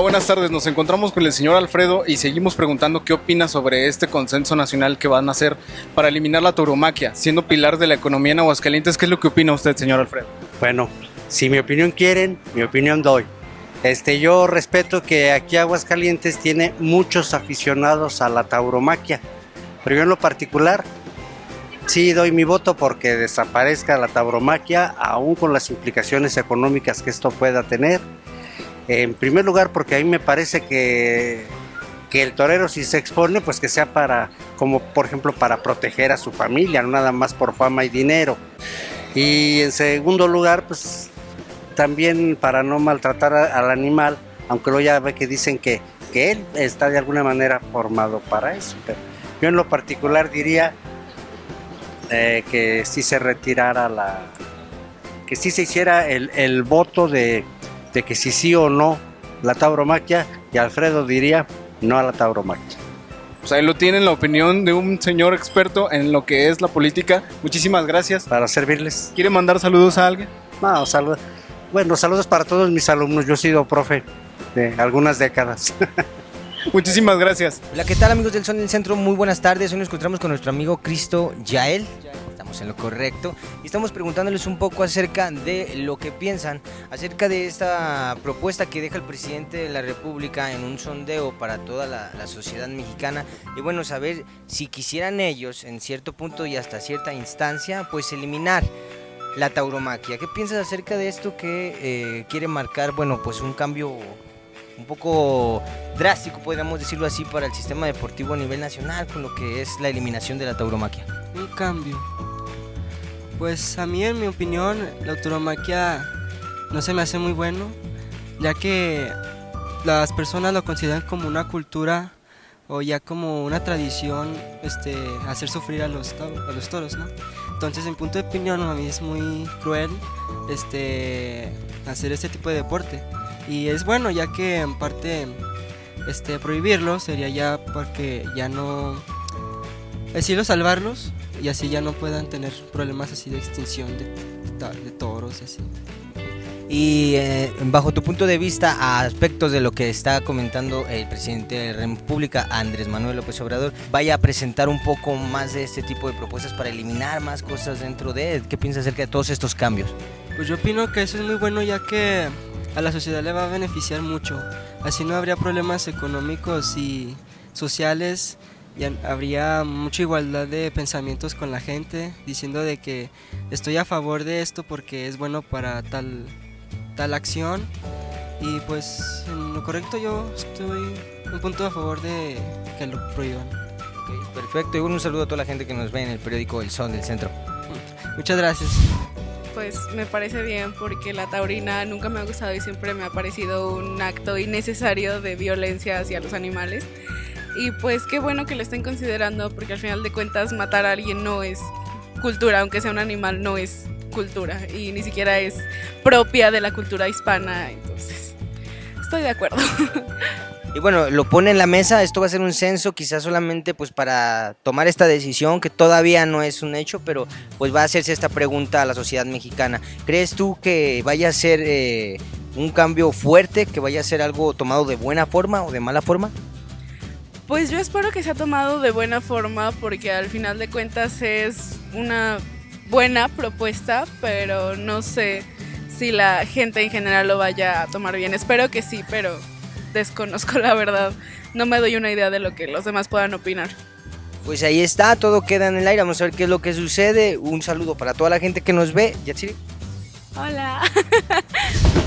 buenas tardes. Nos encontramos con el señor Alfredo y seguimos preguntando qué opina sobre este consenso nacional que van a hacer para eliminar la tauromaquia, siendo pilar de la economía en Aguascalientes. ¿Qué es lo que opina usted, señor Alfredo? Bueno, si mi opinión quieren, mi opinión doy. Este, yo respeto que aquí Aguascalientes tiene muchos aficionados a la tauromaquia, pero yo en lo particular sí doy mi voto porque desaparezca la tauromaquia, aún con las implicaciones económicas que esto pueda tener. En primer lugar, porque a mí me parece que, que el torero si se expone, pues que sea para, como por ejemplo, para proteger a su familia, no nada más por fama y dinero. Y en segundo lugar, pues también para no maltratar al animal, aunque luego ya ve que dicen que, que él está de alguna manera formado para eso. Pero yo en lo particular diría eh, que si se retirara la... que si se hiciera el, el voto de, de, que si sí o no la tauromaquia y Alfredo diría no a la tauromaquia. O sea, ahí lo tienen la opinión de un señor experto en lo que es la política. Muchísimas gracias. Para servirles. ¿Quiere mandar saludos a alguien? No, saludos. Bueno, saludos para todos mis alumnos. Yo he sido profe de algunas décadas. Muchísimas gracias. Hola, ¿qué tal amigos del Son del Centro? Muy buenas tardes. Hoy nos encontramos con nuestro amigo Cristo Yael. Estamos en lo correcto. Y estamos preguntándoles un poco acerca de lo que piensan, acerca de esta propuesta que deja el presidente de la República en un sondeo para toda la, la sociedad mexicana. Y bueno, saber si quisieran ellos, en cierto punto y hasta cierta instancia, pues eliminar la tauromaquia. ¿Qué piensas acerca de esto que eh, quiere marcar, bueno, pues un cambio un poco drástico, podríamos decirlo así, para el sistema deportivo a nivel nacional con lo que es la eliminación de la tauromaquia? Un cambio. Pues a mí, en mi opinión, la tauromaquia no se me hace muy bueno, ya que las personas lo consideran como una cultura o ya como una tradición este, hacer sufrir a los, a los toros, ¿no? Entonces, en punto de opinión, a mí es muy cruel este, hacer este tipo de deporte. Y es bueno, ya que en parte este, prohibirlo sería ya porque ya no. Decirlo salvarlos y así ya no puedan tener problemas así de extinción de, de, de toros y así. Y eh, bajo tu punto de vista, a aspectos de lo que está comentando el presidente de la República, Andrés Manuel López Obrador, vaya a presentar un poco más de este tipo de propuestas para eliminar más cosas dentro de... ¿Qué piensas acerca de todos estos cambios? Pues yo opino que eso es muy bueno ya que a la sociedad le va a beneficiar mucho. Así no habría problemas económicos y sociales y habría mucha igualdad de pensamientos con la gente, diciendo de que estoy a favor de esto porque es bueno para tal tal acción y pues en lo correcto yo estoy un punto a favor de que lo prohíban. Okay, perfecto, y un saludo a toda la gente que nos ve en el periódico El Son del Centro. Muchas gracias. Pues me parece bien porque la taurina nunca me ha gustado y siempre me ha parecido un acto innecesario de violencia hacia los animales. Y pues qué bueno que lo estén considerando porque al final de cuentas matar a alguien no es cultura, aunque sea un animal, no es cultura y ni siquiera es propia de la cultura hispana, entonces estoy de acuerdo. Y bueno, lo pone en la mesa, esto va a ser un censo quizás solamente pues para tomar esta decisión que todavía no es un hecho, pero pues va a hacerse esta pregunta a la sociedad mexicana. ¿Crees tú que vaya a ser eh, un cambio fuerte, que vaya a ser algo tomado de buena forma o de mala forma? Pues yo espero que sea tomado de buena forma porque al final de cuentas es una buena propuesta, pero no sé si la gente en general lo vaya a tomar bien. Espero que sí, pero desconozco la verdad. No me doy una idea de lo que los demás puedan opinar. Pues ahí está, todo queda en el aire. Vamos a ver qué es lo que sucede. Un saludo para toda la gente que nos ve. Yatsiri. Hola.